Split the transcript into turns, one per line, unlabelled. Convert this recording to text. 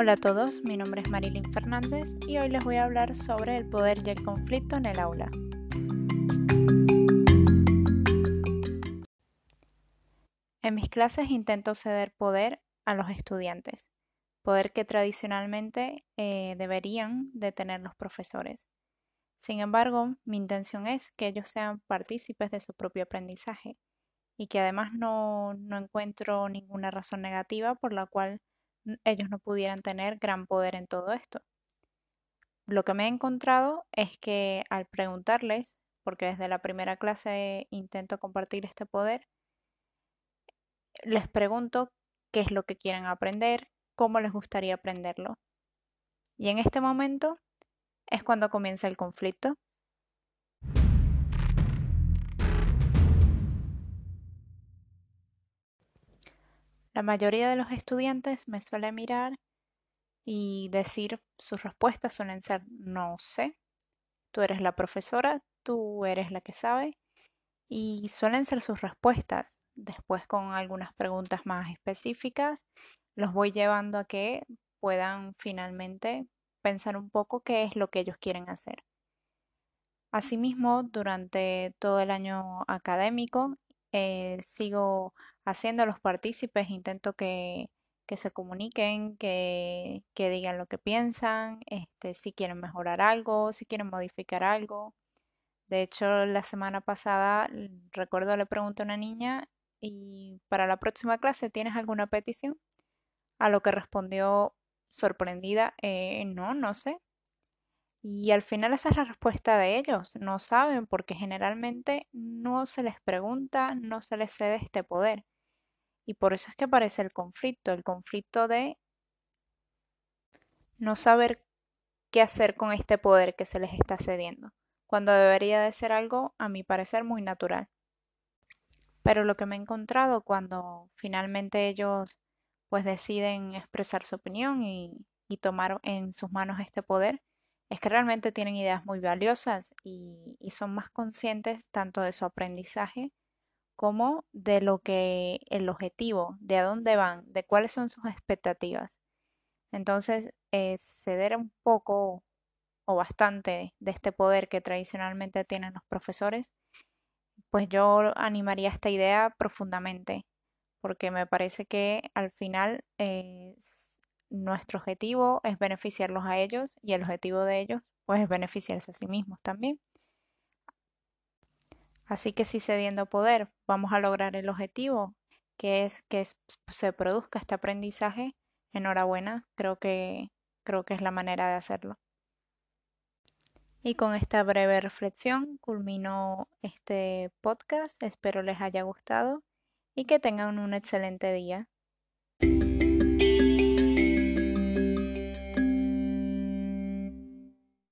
Hola a todos, mi nombre es Marilyn Fernández y hoy les voy a hablar sobre el poder y el conflicto en el aula. En mis clases intento ceder poder a los estudiantes, poder que tradicionalmente eh, deberían de tener los profesores. Sin embargo, mi intención es que ellos sean partícipes de su propio aprendizaje y que además no, no encuentro ninguna razón negativa por la cual ellos no pudieran tener gran poder en todo esto. Lo que me he encontrado es que al preguntarles, porque desde la primera clase intento compartir este poder, les pregunto qué es lo que quieren aprender, cómo les gustaría aprenderlo. Y en este momento es cuando comienza el conflicto. La mayoría de los estudiantes me suele mirar y decir sus respuestas suelen ser no sé, tú eres la profesora, tú eres la que sabe y suelen ser sus respuestas. Después con algunas preguntas más específicas los voy llevando a que puedan finalmente pensar un poco qué es lo que ellos quieren hacer. Asimismo, durante todo el año académico eh, sigo haciendo los partícipes, intento que, que se comuniquen, que, que, digan lo que piensan, este, si quieren mejorar algo, si quieren modificar algo. De hecho, la semana pasada, recuerdo, le pregunté a una niña, ¿y para la próxima clase tienes alguna petición? A lo que respondió sorprendida, eh, no, no sé. Y al final esa es la respuesta de ellos, no saben porque generalmente no se les pregunta, no se les cede este poder. Y por eso es que aparece el conflicto, el conflicto de no saber qué hacer con este poder que se les está cediendo, cuando debería de ser algo, a mi parecer, muy natural. Pero lo que me he encontrado cuando finalmente ellos pues deciden expresar su opinión y, y tomar en sus manos este poder, es que realmente tienen ideas muy valiosas y, y son más conscientes tanto de su aprendizaje como de lo que el objetivo, de a dónde van, de cuáles son sus expectativas. Entonces, eh, ceder un poco o bastante de este poder que tradicionalmente tienen los profesores, pues yo animaría esta idea profundamente, porque me parece que al final eh, nuestro objetivo es beneficiarlos a ellos y el objetivo de ellos pues es beneficiarse a sí mismos también. Así que si cediendo poder vamos a lograr el objetivo, que es que se produzca este aprendizaje, enhorabuena, creo que, creo que es la manera de hacerlo. Y con esta breve reflexión culmino este podcast. Espero les haya gustado y que tengan un excelente día.